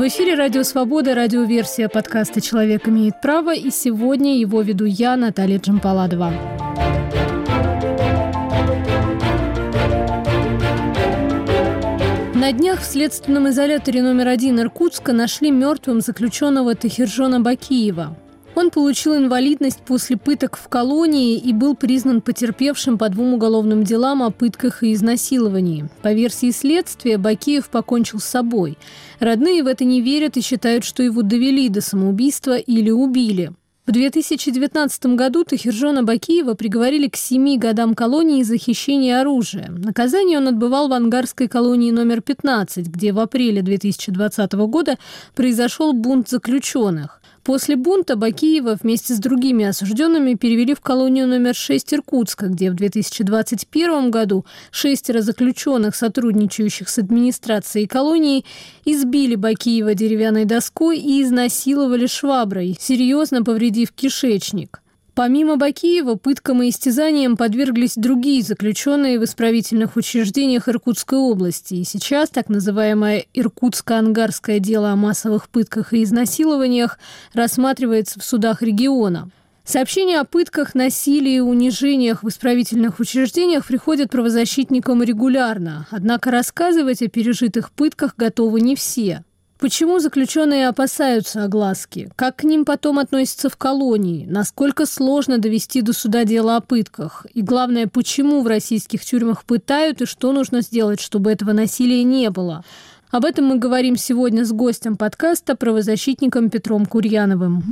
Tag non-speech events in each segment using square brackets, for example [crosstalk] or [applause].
В эфире «Радио Свобода», радиоверсия подкаста «Человек имеет право» и сегодня его веду я, Наталья Джампаладова. На днях в следственном изоляторе номер один Иркутска нашли мертвым заключенного Тахиржона Бакиева. Он получил инвалидность после пыток в колонии и был признан потерпевшим по двум уголовным делам о пытках и изнасиловании. По версии следствия, Бакиев покончил с собой. Родные в это не верят и считают, что его довели до самоубийства или убили. В 2019 году Тахиржона Бакиева приговорили к семи годам колонии за хищение оружия. Наказание он отбывал в ангарской колонии номер 15, где в апреле 2020 года произошел бунт заключенных. После бунта Бакиева вместе с другими осужденными перевели в колонию номер 6 Иркутска, где в 2021 году шестеро заключенных, сотрудничающих с администрацией колонии, избили Бакиева деревянной доской и изнасиловали шваброй, серьезно повредив кишечник. Помимо Бакиева, пыткам и истязаниям подверглись другие заключенные в исправительных учреждениях Иркутской области. И сейчас так называемое Иркутско-Ангарское дело о массовых пытках и изнасилованиях рассматривается в судах региона. Сообщения о пытках, насилии и унижениях в исправительных учреждениях приходят правозащитникам регулярно. Однако рассказывать о пережитых пытках готовы не все. Почему заключенные опасаются огласки? Как к ним потом относятся в колонии? Насколько сложно довести до суда дело о пытках? И главное, почему в российских тюрьмах пытают и что нужно сделать, чтобы этого насилия не было? Об этом мы говорим сегодня с гостем подкаста, правозащитником Петром Курьяновым.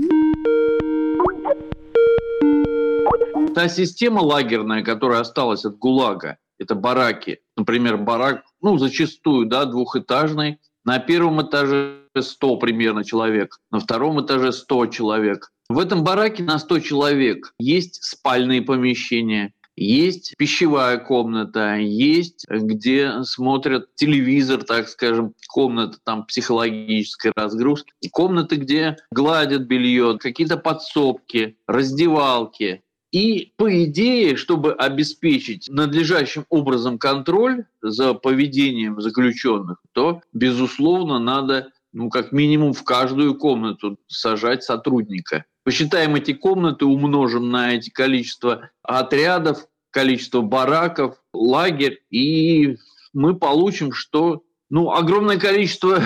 Та система лагерная, которая осталась от ГУЛАГа, это бараки. Например, барак, ну, зачастую, да, двухэтажный, на первом этаже 100 примерно человек, на втором этаже 100 человек. В этом бараке на 100 человек есть спальные помещения, есть пищевая комната, есть где смотрят телевизор, так скажем, комната там психологической разгрузки, комнаты, где гладят белье, какие-то подсобки, раздевалки. И по идее, чтобы обеспечить надлежащим образом контроль за поведением заключенных, то, безусловно, надо ну, как минимум в каждую комнату сажать сотрудника. Посчитаем эти комнаты, умножим на эти количество отрядов, количество бараков, лагерь, и мы получим, что ну, огромное количество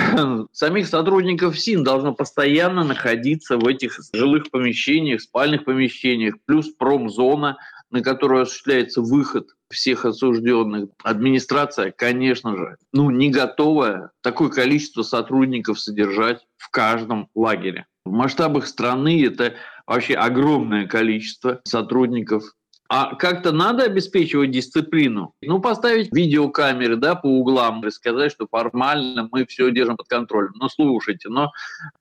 [laughs] самих сотрудников СИН должно постоянно находиться в этих жилых помещениях, спальных помещениях, плюс промзона, на которую осуществляется выход всех осужденных. Администрация, конечно же, ну, не готова такое количество сотрудников содержать в каждом лагере. В масштабах страны это вообще огромное количество сотрудников а как-то надо обеспечивать дисциплину. Ну, поставить видеокамеры да, по углам и сказать, что формально мы все держим под контролем. Но слушайте, но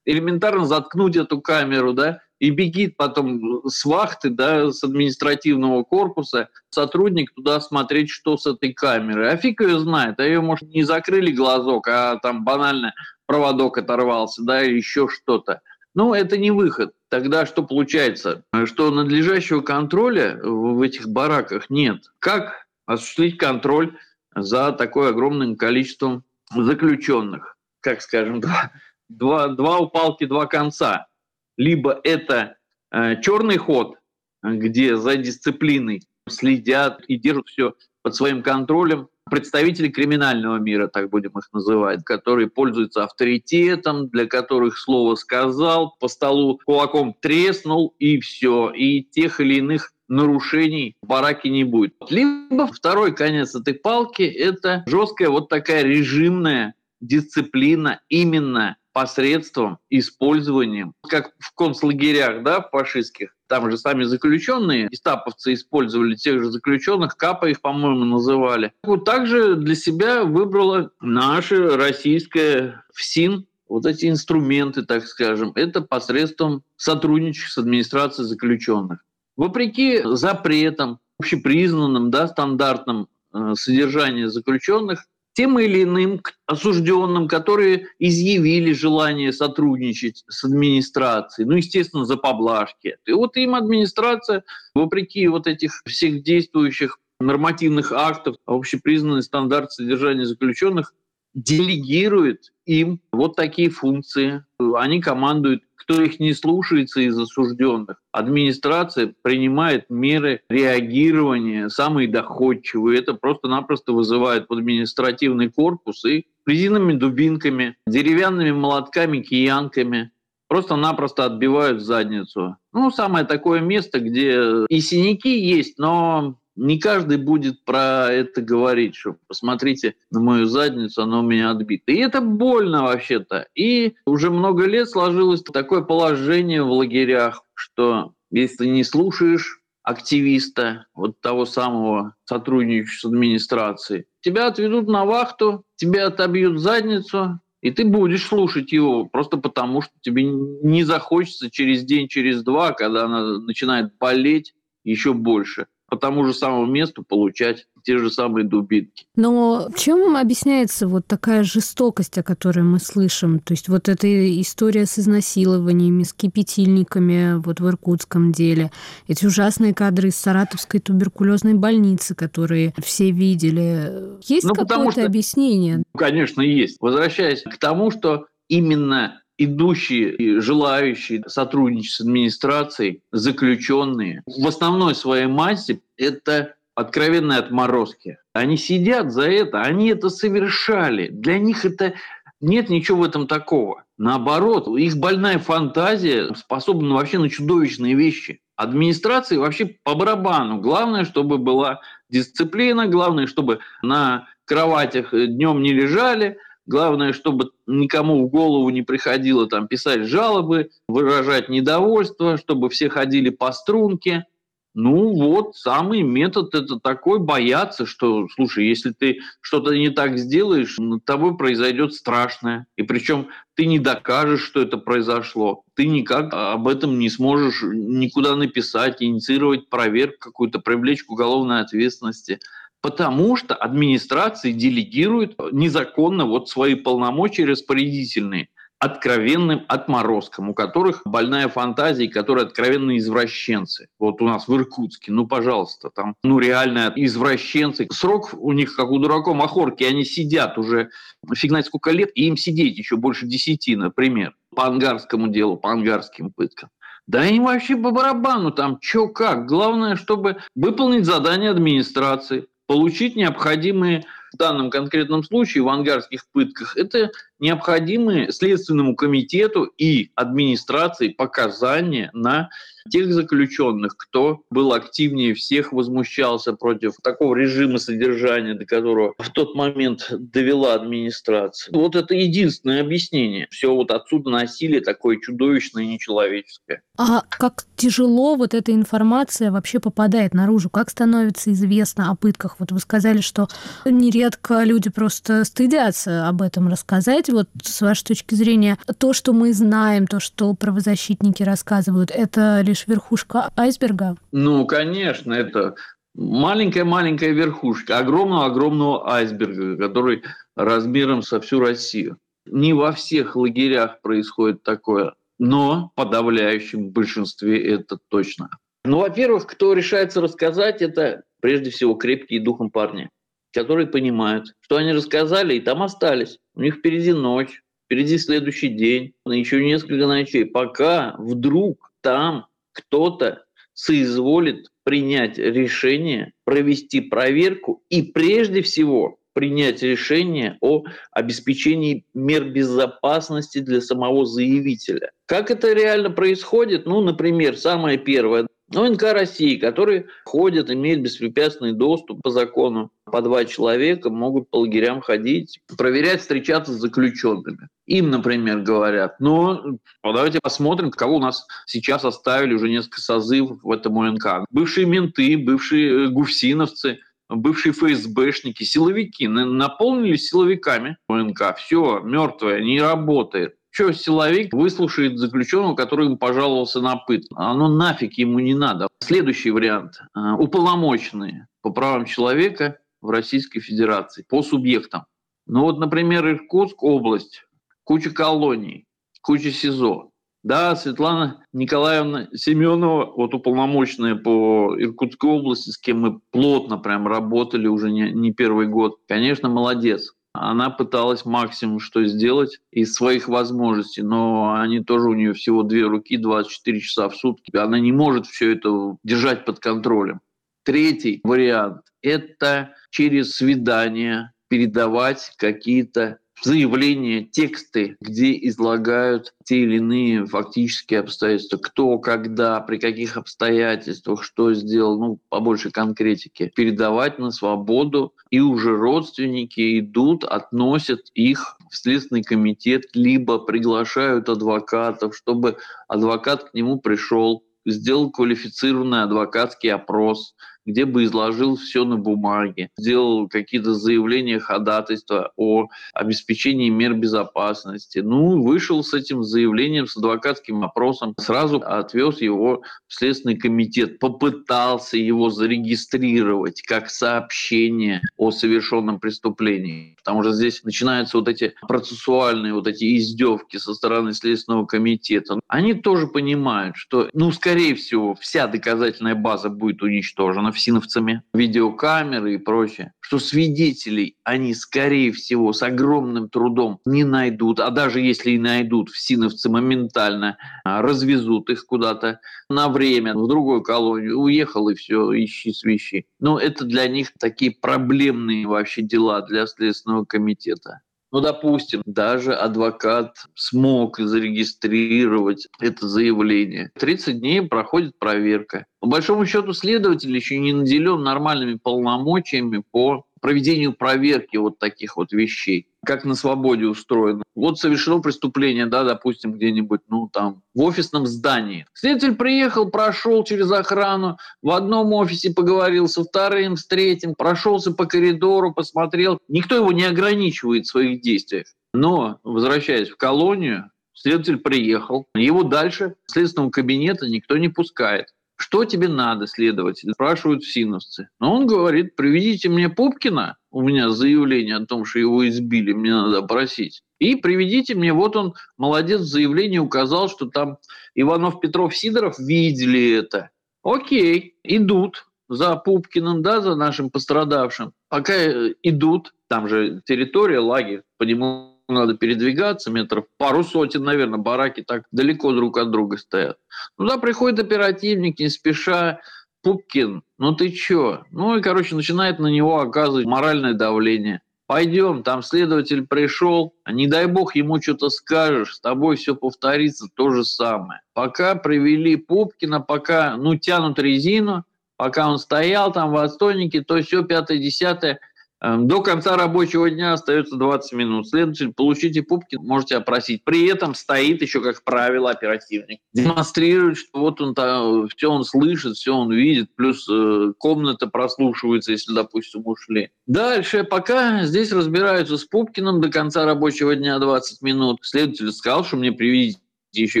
элементарно заткнуть эту камеру, да, и бегит потом с вахты, да, с административного корпуса сотрудник туда смотреть, что с этой камерой. А фиг ее знает, а ее, может, не закрыли глазок, а там банально проводок оторвался, да, или еще что-то. Ну, это не выход. Тогда что получается? Что надлежащего контроля в этих бараках нет. Как осуществить контроль за такое огромным количеством заключенных? Как скажем, два, два, два у палки, два конца. Либо это э, черный ход, где за дисциплиной следят и держат все под своим контролем, представители криминального мира, так будем их называть, которые пользуются авторитетом, для которых слово сказал, по столу кулаком треснул и все. И тех или иных нарушений в бараке не будет. Либо второй конец этой палки – это жесткая вот такая режимная дисциплина именно посредством, использованием, как в концлагерях, да, фашистских, там же сами заключенные, гестаповцы использовали тех же заключенных, КАПа их, по-моему, называли. Вот также для себя выбрала наша российская ФСИН вот эти инструменты, так скажем, это посредством сотрудничества с администрацией заключенных. Вопреки запретам, общепризнанным, да, стандартным э, содержания заключенных, тем или иным осужденным, которые изъявили желание сотрудничать с администрацией, ну, естественно, за поблажки. И вот им администрация, вопреки вот этих всех действующих нормативных актов, общепризнанный стандарт содержания заключенных делегирует им вот такие функции. Они командуют, кто их не слушается из осужденных. Администрация принимает меры реагирования, самые доходчивые. Это просто-напросто вызывает в административный корпус и резиновыми дубинками, деревянными молотками, киянками просто-напросто отбивают задницу. Ну, самое такое место, где и синяки есть, но не каждый будет про это говорить, что посмотрите на мою задницу, она у меня отбита. И это больно вообще-то. И уже много лет сложилось такое положение в лагерях, что если не слушаешь активиста, вот того самого сотрудничающего с администрацией, тебя отведут на вахту, тебя отобьют задницу, и ты будешь слушать его просто потому, что тебе не захочется через день, через два, когда она начинает болеть еще больше, по тому же самому месту получать те же самые дубинки. Но чем объясняется вот такая жестокость, о которой мы слышим? То есть вот эта история с изнасилованиями, с кипятильниками вот в иркутском деле, эти ужасные кадры из Саратовской туберкулезной больницы, которые все видели. Есть ну, какое-то что, объяснение? Конечно, есть. Возвращаясь к тому, что именно идущие и желающие сотрудничать с администрацией, заключенные, в основной своей массе это откровенные отморозки. Они сидят за это, они это совершали. Для них это нет ничего в этом такого. Наоборот, их больная фантазия способна вообще на чудовищные вещи. Администрации вообще по барабану. Главное, чтобы была дисциплина, главное, чтобы на кроватях днем не лежали – Главное, чтобы никому в голову не приходило там писать жалобы, выражать недовольство, чтобы все ходили по струнке. Ну вот, самый метод это такой, бояться, что, слушай, если ты что-то не так сделаешь, над тобой произойдет страшное. И причем ты не докажешь, что это произошло. Ты никак об этом не сможешь никуда написать, инициировать проверку какую-то, привлечь к уголовной ответственности потому что администрации делегируют незаконно вот свои полномочия распорядительные откровенным отморозкам, у которых больная фантазия, которые откровенные извращенцы. Вот у нас в Иркутске, ну, пожалуйста, там, ну, реально извращенцы. Срок у них, как у дураков махорки, они сидят уже фиг знает сколько лет, и им сидеть еще больше десяти, например, по ангарскому делу, по ангарским пыткам. Да им вообще по барабану там, что как. Главное, чтобы выполнить задание администрации получить необходимые в данном конкретном случае в ангарских пытках, это необходимые Следственному комитету и администрации показания на тех заключенных, кто был активнее всех, возмущался против такого режима содержания, до которого в тот момент довела администрация. Вот это единственное объяснение. Все вот отсюда насилие такое чудовищное и нечеловеческое. А как тяжело вот эта информация вообще попадает наружу? Как становится известно о пытках? Вот вы сказали, что нередко люди просто стыдятся об этом рассказать. Вот с вашей точки зрения, то, что мы знаем, то, что правозащитники рассказывают, это лишь верхушка айсберга? Ну, конечно, это маленькая-маленькая верхушка огромного-огромного айсберга, который размером со всю Россию. Не во всех лагерях происходит такое, но в подавляющем большинстве это точно. Ну, во-первых, кто решается рассказать, это прежде всего крепкие духом парни, которые понимают, что они рассказали и там остались. У них впереди ночь, впереди следующий день, еще несколько ночей, пока вдруг там кто-то соизволит принять решение, провести проверку и прежде всего принять решение о обеспечении мер безопасности для самого заявителя. Как это реально происходит? Ну, например, самое первое. ОНК России, которые ходят, имеют беспрепятственный доступ по закону. По два человека могут по лагерям ходить, проверять, встречаться с заключенными. Им, например, говорят, ну, давайте посмотрим, кого у нас сейчас оставили уже несколько созывов в этом ОНК. Бывшие менты, бывшие э, гуфсиновцы, бывшие ФСБшники, силовики наполнились силовиками ОНК. Все, мертвое, не работает. Что силовик выслушает заключенного, который ему пожаловался на пытку? Оно нафиг ему не надо. Следующий вариант. А, уполномоченные по правам человека в Российской Федерации по субъектам. Ну вот, например, Иркутск область, куча колоний, куча СИЗО. Да, Светлана Николаевна Семенова, вот уполномоченная по Иркутской области, с кем мы плотно прям работали уже не, не первый год, конечно, молодец. Она пыталась максимум что сделать из своих возможностей, но они тоже у нее всего две руки, 24 часа в сутки. Она не может все это держать под контролем. Третий вариант – это через свидание передавать какие-то заявления, тексты, где излагают те или иные фактические обстоятельства, кто, когда, при каких обстоятельствах, что сделал, ну, побольше конкретики, передавать на свободу, и уже родственники идут, относят их в Следственный комитет, либо приглашают адвокатов, чтобы адвокат к нему пришел, сделал квалифицированный адвокатский опрос, где бы изложил все на бумаге, сделал какие-то заявления, ходатайства о обеспечении мер безопасности. Ну, вышел с этим заявлением, с адвокатским опросом, сразу отвез его в Следственный комитет, попытался его зарегистрировать как сообщение о совершенном преступлении. Потому что здесь начинаются вот эти процессуальные вот эти издевки со стороны Следственного комитета. Они тоже понимают, что, ну, скорее всего, вся доказательная база будет уничтожена всиновцами, видеокамеры и прочее, что свидетелей они, скорее всего, с огромным трудом не найдут, а даже если и найдут, всиновцы моментально а, развезут их куда-то на время в другую колонию, уехал и все, ищи свищи. Но это для них такие проблемные вообще дела для Следственного комитета. Ну, допустим, даже адвокат смог зарегистрировать это заявление. 30 дней проходит проверка. По большому счету, следователь еще не наделен нормальными полномочиями по проведению проверки вот таких вот вещей, как на свободе устроено. Вот совершено преступление, да, допустим, где-нибудь, ну, там, в офисном здании. Следователь приехал, прошел через охрану, в одном офисе поговорил со вторым, с третьим, прошелся по коридору, посмотрел. Никто его не ограничивает в своих действиях. Но, возвращаясь в колонию, следователь приехал, его дальше следственного кабинета никто не пускает. Что тебе надо, следователь? Спрашивают синовцы. Но он говорит, приведите мне Пупкина, у меня заявление о том, что его избили, мне надо просить. И приведите мне, вот он, молодец, в заявлении указал, что там Иванов, Петров, Сидоров видели это. Окей, идут за Пупкиным, да, за нашим пострадавшим. Пока э, идут, там же территория, лагерь, по нему надо передвигаться, метров пару сотен, наверное, бараки так далеко друг от друга стоят. Туда приходит оперативник, не спеша, Пупкин, ну ты чё? Ну и, короче, начинает на него оказывать моральное давление. Пойдем, там следователь пришел, а не дай бог ему что-то скажешь, с тобой все повторится то же самое. Пока привели Пупкина, пока, ну, тянут резину, пока он стоял там в отстойнике, то все пятое-десятое – до конца рабочего дня остается 20 минут. Следователь, получите пупки, можете опросить. При этом стоит еще, как правило, оперативник. Демонстрирует, что вот он там, все он слышит, все он видит, плюс э, комната прослушивается, если, допустим, ушли. Дальше, пока здесь разбираются с Пупкиным до конца рабочего дня 20 минут, следователь сказал, что мне приведите еще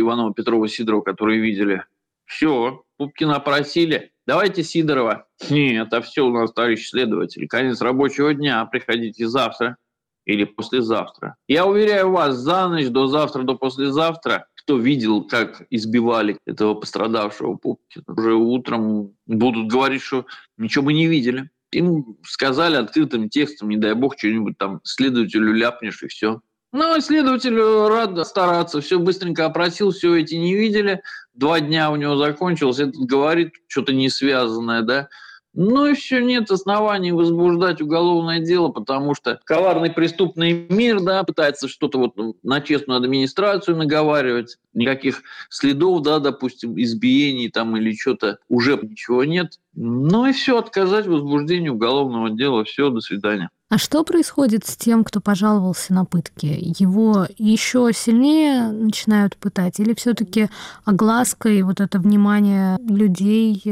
Иванова, Петрова, Сидорова, которые видели. Все, Пупкина опросили. Давайте Сидорова. Нет, это все у нас, товарищ следователь. Конец рабочего дня. Приходите завтра или послезавтра. Я уверяю вас, за ночь до завтра, до послезавтра, кто видел, как избивали этого пострадавшего Пупкина, уже утром будут говорить, что ничего мы не видели. Им сказали открытым текстом, не дай бог, что-нибудь там следователю ляпнешь и все. Ну, следователь рад стараться, все быстренько опросил, все эти не видели, два дня у него закончилось, этот говорит что-то не связанное, да, ну все, нет оснований возбуждать уголовное дело, потому что коварный преступный мир, да, пытается что-то вот на честную администрацию наговаривать, никаких следов, да, допустим, избиений там или что-то, уже ничего нет. Ну и все, отказать в возбуждении уголовного дела, все, до свидания. А что происходит с тем, кто пожаловался на пытки? Его еще сильнее начинают пытать? Или все-таки огласка и вот это внимание людей,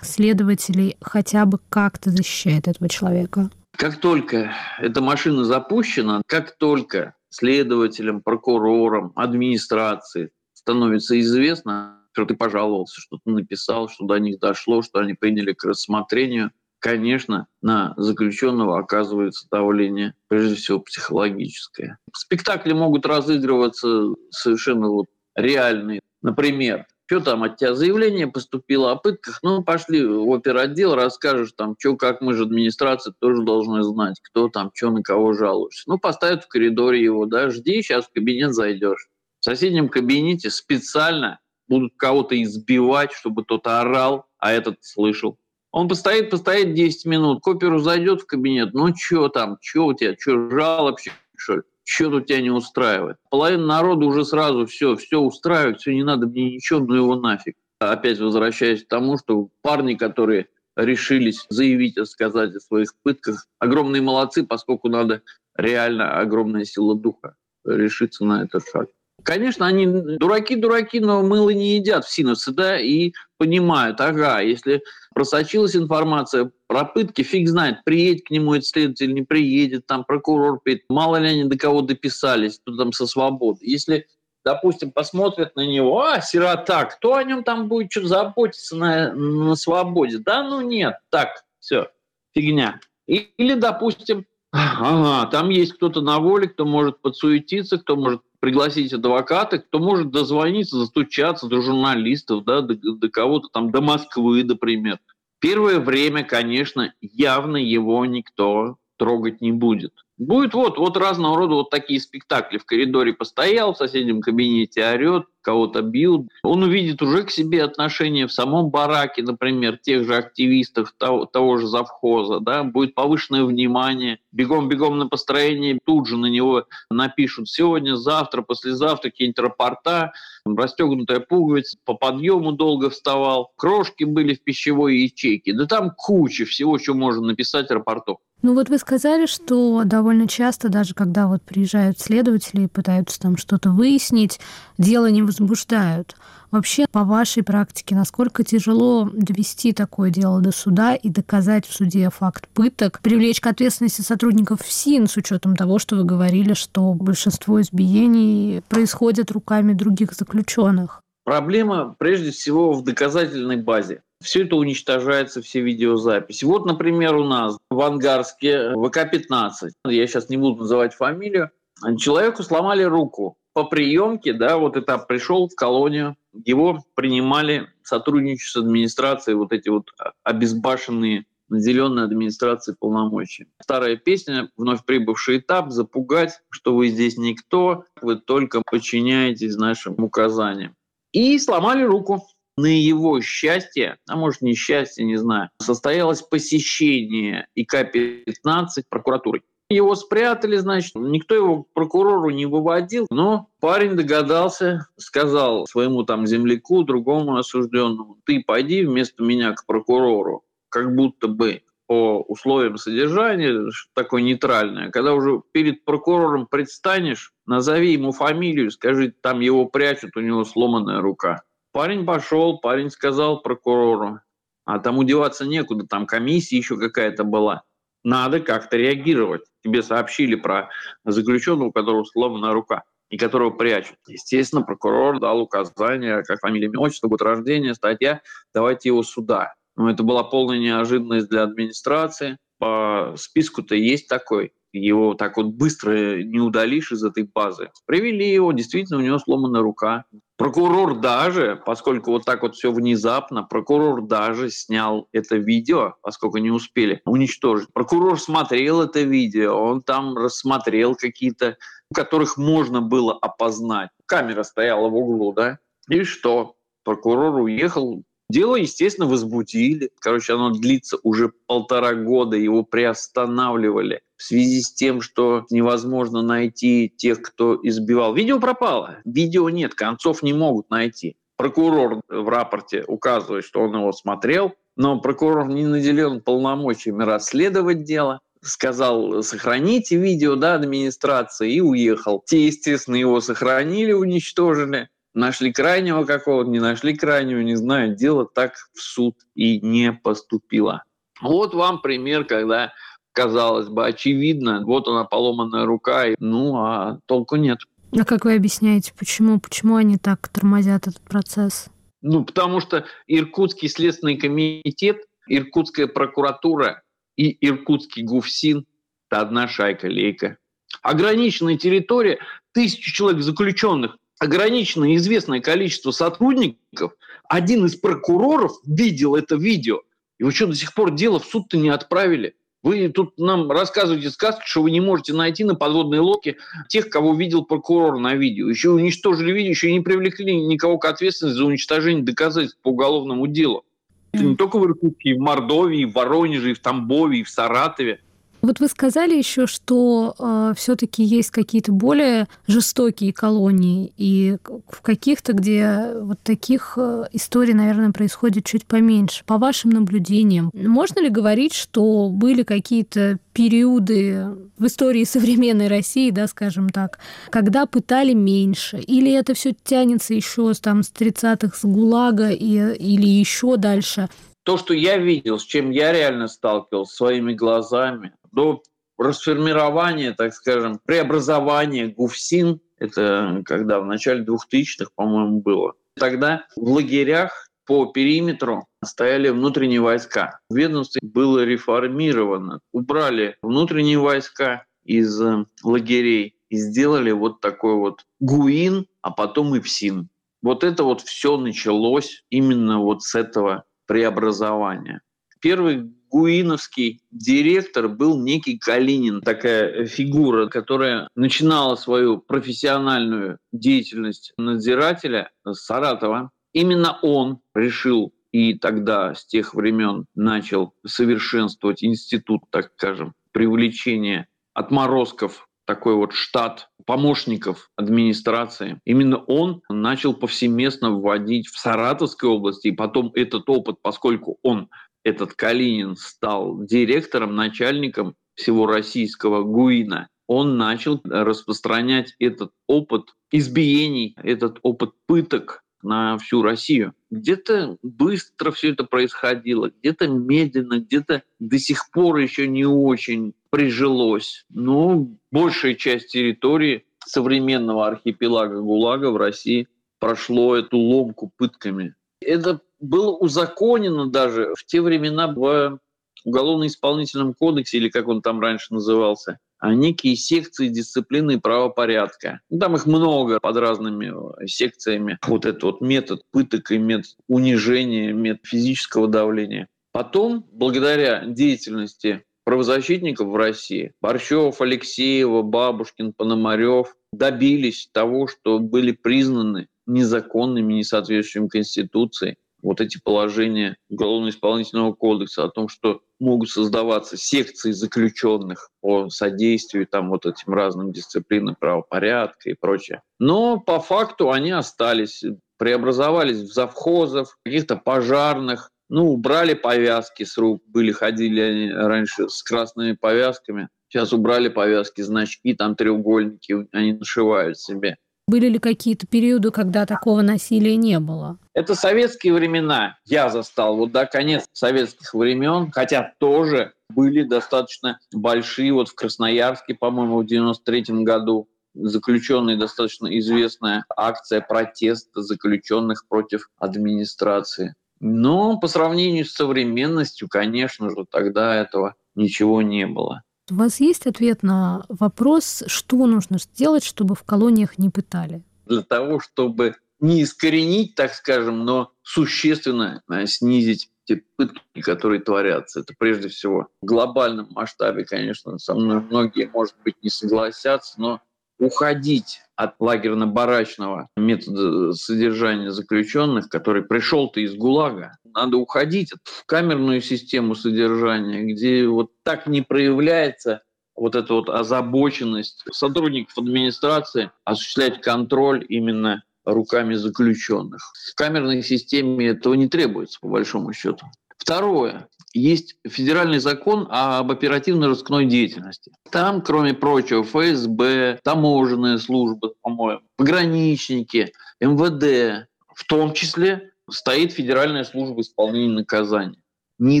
следователей хотя бы как-то защищает этого человека? Как только эта машина запущена, как только следователям, прокурорам, администрации становится известно, что ты пожаловался, что ты написал, что до них дошло, что они приняли к рассмотрению, конечно, на заключенного оказывается давление, прежде всего психологическое. Спектакли могут разыгрываться совершенно вот реальные. Например, что там от тебя заявление поступило о пытках, ну, пошли в оперотдел, расскажешь там, что, как мы же администрация тоже должны знать, кто там, что, на кого жалуешься. Ну, поставят в коридоре его, да, жди, сейчас в кабинет зайдешь. В соседнем кабинете специально будут кого-то избивать, чтобы тот орал, а этот слышал. Он постоит, постоит 10 минут, к оперу зайдет в кабинет, ну что там, что у тебя, что жалобщик, что ли? что-то тебя не устраивает. Половина народа уже сразу все, все устраивает, все не надо мне ничего, ну его нафиг. Опять возвращаясь к тому, что парни, которые решились заявить, сказать о своих пытках, огромные молодцы, поскольку надо реально огромная сила духа решиться на этот шаг. Конечно, они дураки-дураки, но мыло не едят в синусы, да, и понимают, ага, если просочилась информация про пытки, фиг знает, приедет к нему этот следователь, не приедет, там прокурор приедет, мало ли они до кого дописались, кто там со свободы. Если допустим, посмотрят на него, а, сирота, кто о нем там будет что заботиться на, на свободе? Да ну нет, так, все, фигня. Или, допустим, ага, там есть кто-то на воле, кто может подсуетиться, кто может пригласить адвоката, кто может дозвониться, застучаться до журналистов, да, до, до кого-то там, до Москвы, например. Первое время, конечно, явно его никто трогать не будет. Будет вот, вот разного рода вот такие спектакли. В коридоре постоял, в соседнем кабинете орет, кого-то бьют. Он увидит уже к себе отношения в самом бараке, например, тех же активистов, того, того же завхоза. Да? Будет повышенное внимание. Бегом-бегом на построение тут же на него напишут сегодня, завтра, послезавтра какие-нибудь рапорта. Расстегнутая пуговица, по подъему долго вставал. Крошки были в пищевой ячейке. Да там куча всего, что можно написать рапортов. Ну вот вы сказали, что довольно часто, даже когда вот приезжают следователи и пытаются там что-то выяснить, дело не возбуждают. Вообще, по вашей практике, насколько тяжело довести такое дело до суда и доказать в суде факт пыток, привлечь к ответственности сотрудников ФСИН с учетом того, что вы говорили, что большинство избиений происходят руками других заключенных? Проблема прежде всего в доказательной базе. Все это уничтожается, все видеозаписи. Вот, например, у нас в Ангарске ВК-15, я сейчас не буду называть фамилию, человеку сломали руку по приемке, да, вот этап пришел в колонию, его принимали сотрудничать с администрацией, вот эти вот обезбашенные наделенные администрацией полномочий. Старая песня, вновь прибывший этап, запугать, что вы здесь никто, вы только подчиняетесь нашим указаниям. И сломали руку на его счастье, а может несчастье, не знаю, состоялось посещение ИК-15 прокуратурой. Его спрятали, значит, никто его прокурору не выводил, но парень догадался, сказал своему там земляку, другому осужденному, ты пойди вместо меня к прокурору, как будто бы по условиям содержания, такое нейтральное. Когда уже перед прокурором предстанешь, назови ему фамилию, скажи, там его прячут, у него сломанная рука. Парень пошел, парень сказал прокурору, а там удеваться некуда, там комиссия еще какая-то была. Надо как-то реагировать. Тебе сообщили про заключенного, у которого сломана рука и которого прячут. Естественно, прокурор дал указание, как фамилия, имя, отчество, год рождения, статья, давайте его сюда. Но это была полная неожиданность для администрации. По списку-то есть такой его так вот быстро не удалишь из этой базы. Привели его, действительно, у него сломана рука. Прокурор даже, поскольку вот так вот все внезапно, прокурор даже снял это видео, поскольку не успели уничтожить. Прокурор смотрел это видео, он там рассмотрел какие-то, которых можно было опознать. Камера стояла в углу, да? И что? Прокурор уехал, Дело, естественно, возбудили. Короче, оно длится уже полтора года, его приостанавливали в связи с тем, что невозможно найти тех, кто избивал. Видео пропало, видео нет, концов не могут найти. Прокурор в рапорте указывает, что он его смотрел, но прокурор не наделен полномочиями расследовать дело сказал, сохраните видео да, администрации и уехал. Те, естественно, его сохранили, уничтожили. Нашли крайнего какого-то, не нашли крайнего, не знаю. Дело так в суд и не поступило. Вот вам пример, когда казалось бы, очевидно, вот она поломанная рука, ну а толку нет. А как вы объясняете, почему, почему они так тормозят этот процесс? Ну, потому что Иркутский следственный комитет, Иркутская прокуратура и Иркутский ГУФСИН – это одна шайка-лейка. Ограниченная территория, тысячи человек заключенных, ограниченное известное количество сотрудников, один из прокуроров видел это видео. И вы что, до сих пор дело в суд-то не отправили? Вы тут нам рассказываете сказки, что вы не можете найти на подводной лодке тех, кого видел прокурор на видео. Еще уничтожили видео, еще не привлекли никого к ответственности за уничтожение доказательств по уголовному делу. Это не только в Иркутске, и в Мордовии, и в Воронеже, и в Тамбове, и в Саратове. Вот вы сказали еще, что э, все-таки есть какие-то более жестокие колонии, и в каких-то, где вот таких э, историй, наверное, происходит чуть поменьше. По вашим наблюдениям, можно ли говорить, что были какие-то периоды в истории современной России, да, скажем так, когда пытали меньше, или это все тянется еще там с 30-х с ГУЛАГа и, или еще дальше? То, что я видел, с чем я реально сталкивался своими глазами, до расформирования, так скажем, преобразования ГУФСИН, это когда в начале 2000-х, по-моему, было, тогда в лагерях по периметру стояли внутренние войска. Ведомство было реформировано. Убрали внутренние войска из э, лагерей и сделали вот такой вот ГУИН, а потом и ФСИН. Вот это вот все началось именно вот с этого преобразования. Первый гуиновский директор был некий Калинин, такая фигура, которая начинала свою профессиональную деятельность надзирателя с Саратова. Именно он решил и тогда с тех времен начал совершенствовать институт, так скажем, привлечения отморозков, такой вот штат помощников администрации. Именно он начал повсеместно вводить в Саратовской области, и потом этот опыт, поскольку он этот Калинин стал директором, начальником всего российского ГУИНа, он начал распространять этот опыт избиений, этот опыт пыток на всю Россию. Где-то быстро все это происходило, где-то медленно, где-то до сих пор еще не очень прижилось. Но большая часть территории современного архипелага ГУЛАГа в России прошло эту ломку пытками. Это было узаконено даже в те времена в Уголовно-исполнительном кодексе, или как он там раньше назывался, а некие секции дисциплины и правопорядка. Ну, там их много под разными э, секциями. Вот этот вот метод пыток и метод унижения, метод физического давления. Потом, благодаря деятельности правозащитников в России, Борщев, Алексеева, Бабушкин, Пономарев, добились того, что были признаны незаконными, несоответствующими Конституции вот эти положения Уголовно-исполнительного кодекса о том, что могут создаваться секции заключенных по содействию там вот этим разным дисциплинам правопорядка и прочее. Но по факту они остались, преобразовались в завхозов, каких-то пожарных, ну, убрали повязки с рук, были, ходили они раньше с красными повязками, сейчас убрали повязки, значки, там треугольники, они нашивают себе. Были ли какие-то периоды, когда такого насилия не было? Это советские времена. Я застал вот до конец советских времен, хотя тоже были достаточно большие. Вот в Красноярске, по-моему, в 93 году заключенная достаточно известная акция протеста заключенных против администрации. Но по сравнению с современностью, конечно же, тогда этого ничего не было. У вас есть ответ на вопрос, что нужно сделать, чтобы в колониях не пытали? Для того, чтобы не искоренить, так скажем, но существенно э, снизить те пытки, которые творятся. Это прежде всего в глобальном масштабе, конечно, со мной многие, может быть, не согласятся, но уходить от лагерно-барачного метода содержания заключенных, который пришел-то из ГУЛАГа. Надо уходить в камерную систему содержания, где вот так не проявляется вот эта вот озабоченность сотрудников администрации осуществлять контроль именно руками заключенных. В камерной системе этого не требуется, по большому счету. Второе есть федеральный закон об оперативно-розыскной деятельности. Там, кроме прочего, ФСБ, таможенная служба, по-моему, пограничники, МВД, в том числе стоит Федеральная служба исполнения наказания. Не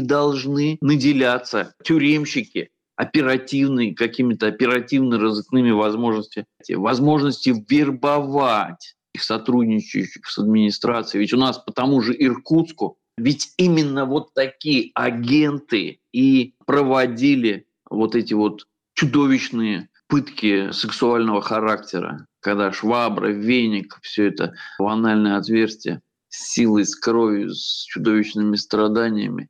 должны наделяться тюремщики оперативные, какими-то оперативно-розыскными возможностями, возможности вербовать их сотрудничающих с администрацией. Ведь у нас по тому же Иркутску ведь именно вот такие агенты и проводили вот эти вот чудовищные пытки сексуального характера. когда швабра, веник, все это в анальное отверстие с силой, с кровью, с чудовищными страданиями.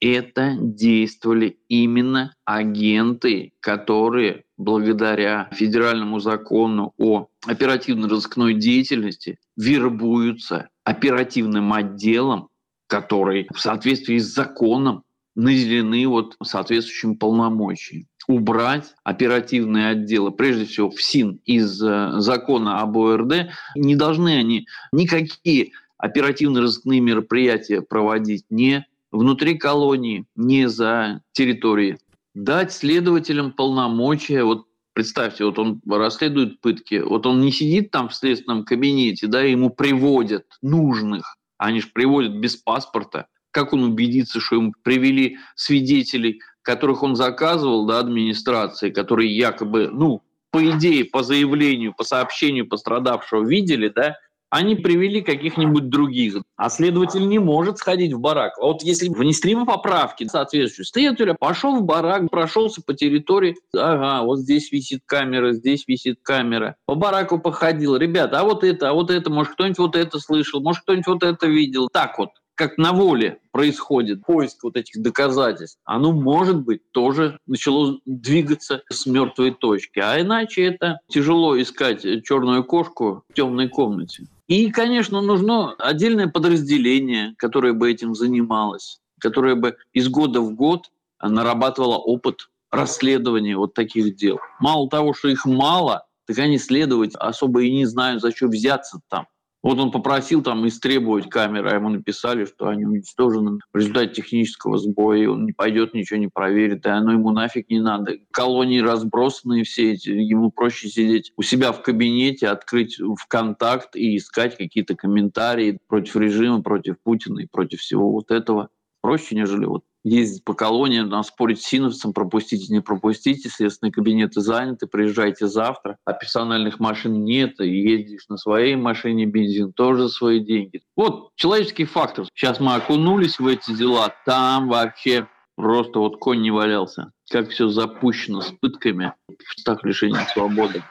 Это действовали именно агенты, которые благодаря федеральному закону о оперативно-розыскной деятельности вербуются оперативным отделом, который в соответствии с законом наделены вот соответствующим полномочием. Убрать оперативные отделы, прежде всего в СИН из э, закона об ОРД, не должны они никакие оперативно-розыскные мероприятия проводить не внутри колонии, не за территорией. Дать следователям полномочия, вот представьте, вот он расследует пытки, вот он не сидит там в следственном кабинете, да, ему приводят нужных, они же приводят без паспорта, как он убедится, что ему привели свидетелей, которых он заказывал, да, администрации, которые якобы, ну, по идее, по заявлению, по сообщению пострадавшего видели, да, они привели каких-нибудь других. А следователь не может сходить в барак. А вот если внесли бы поправки соответствующие, следователь пошел в барак, прошелся по территории, ага, вот здесь висит камера, здесь висит камера. По бараку походил, ребята, а вот это, а вот это, может кто-нибудь вот это слышал, может кто-нибудь вот это видел. Так вот, как на воле происходит поиск вот этих доказательств, оно, может быть, тоже начало двигаться с мертвой точки. А иначе это тяжело искать черную кошку в темной комнате. И, конечно, нужно отдельное подразделение, которое бы этим занималось, которое бы из года в год нарабатывало опыт расследования вот таких дел. Мало того, что их мало, так они следовать особо и не знают, за что взяться там. Вот он попросил там истребовать камеры, а ему написали, что они уничтожены в результате технического сбоя, он не пойдет, ничего не проверит, и оно ему нафиг не надо. Колонии разбросанные все эти, ему проще сидеть у себя в кабинете, открыть ВКонтакт и искать какие-то комментарии против режима, против Путина и против всего вот этого. Проще, нежели вот ездить по колониям, спорить с синовцем, пропустите, не пропустите, следственные кабинеты заняты, приезжайте завтра, а персональных машин нет, и ездишь на своей машине, бензин тоже свои деньги. Вот человеческий фактор. Сейчас мы окунулись в эти дела, там вообще просто вот конь не валялся. Как все запущено с пытками в местах лишения свободы.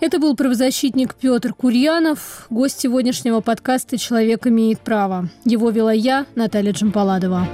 Это был правозащитник Петр Курьянов, гость сегодняшнего подкаста «Человек имеет право». Его вела я, Наталья Джампаладова.